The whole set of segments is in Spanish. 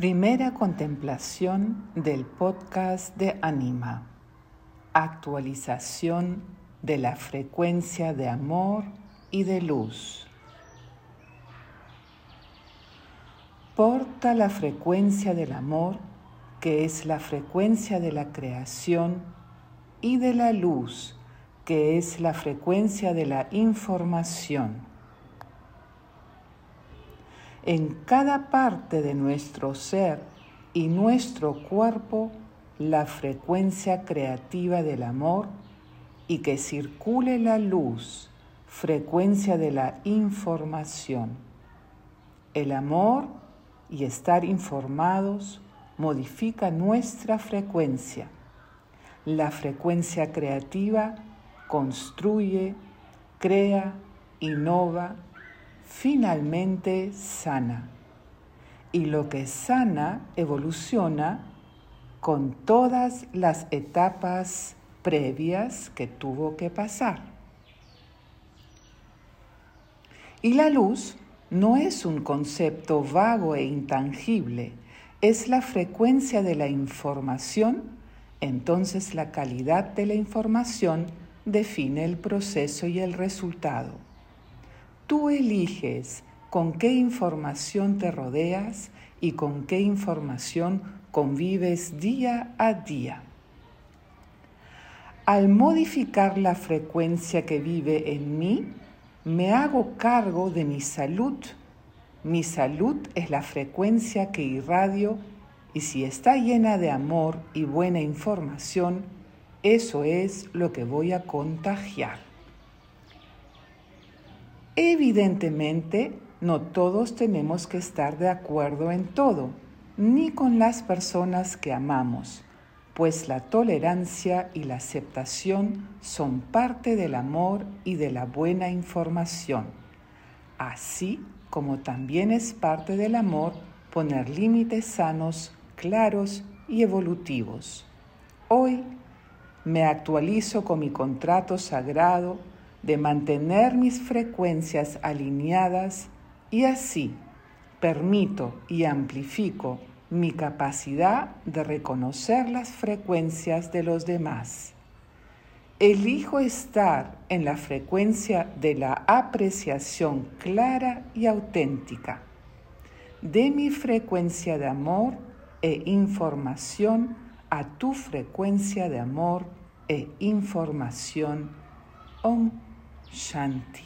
Primera contemplación del podcast de Anima. Actualización de la frecuencia de amor y de luz. Porta la frecuencia del amor, que es la frecuencia de la creación, y de la luz, que es la frecuencia de la información en cada parte de nuestro ser y nuestro cuerpo la frecuencia creativa del amor y que circule la luz, frecuencia de la información. El amor y estar informados modifica nuestra frecuencia. La frecuencia creativa construye, crea, innova, finalmente sana. Y lo que sana evoluciona con todas las etapas previas que tuvo que pasar. Y la luz no es un concepto vago e intangible, es la frecuencia de la información, entonces la calidad de la información define el proceso y el resultado. Tú eliges con qué información te rodeas y con qué información convives día a día. Al modificar la frecuencia que vive en mí, me hago cargo de mi salud. Mi salud es la frecuencia que irradio y si está llena de amor y buena información, eso es lo que voy a contagiar. Evidentemente, no todos tenemos que estar de acuerdo en todo, ni con las personas que amamos, pues la tolerancia y la aceptación son parte del amor y de la buena información, así como también es parte del amor poner límites sanos, claros y evolutivos. Hoy me actualizo con mi contrato sagrado de mantener mis frecuencias alineadas y así permito y amplifico mi capacidad de reconocer las frecuencias de los demás. Elijo estar en la frecuencia de la apreciación clara y auténtica de mi frecuencia de amor e información a tu frecuencia de amor e información. Shanti.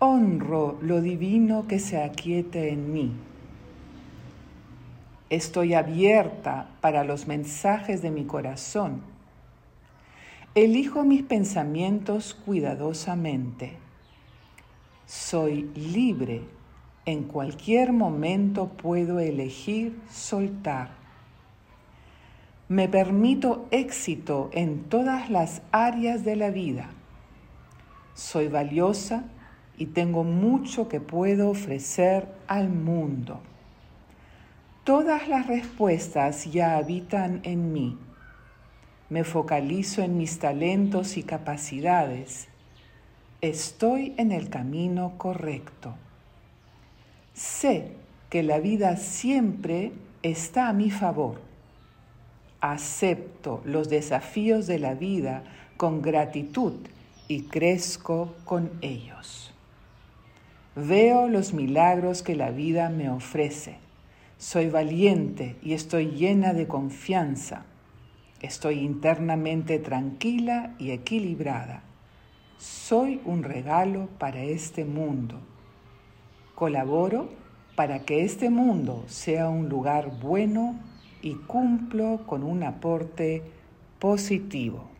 Honro lo divino que se aquiete en mí. Estoy abierta para los mensajes de mi corazón. Elijo mis pensamientos cuidadosamente. Soy libre. En cualquier momento puedo elegir soltar me permito éxito en todas las áreas de la vida. Soy valiosa y tengo mucho que puedo ofrecer al mundo. Todas las respuestas ya habitan en mí. Me focalizo en mis talentos y capacidades. Estoy en el camino correcto. Sé que la vida siempre está a mi favor acepto los desafíos de la vida con gratitud y crezco con ellos. Veo los milagros que la vida me ofrece. Soy valiente y estoy llena de confianza. Estoy internamente tranquila y equilibrada. Soy un regalo para este mundo. Colaboro para que este mundo sea un lugar bueno y cumplo con un aporte positivo.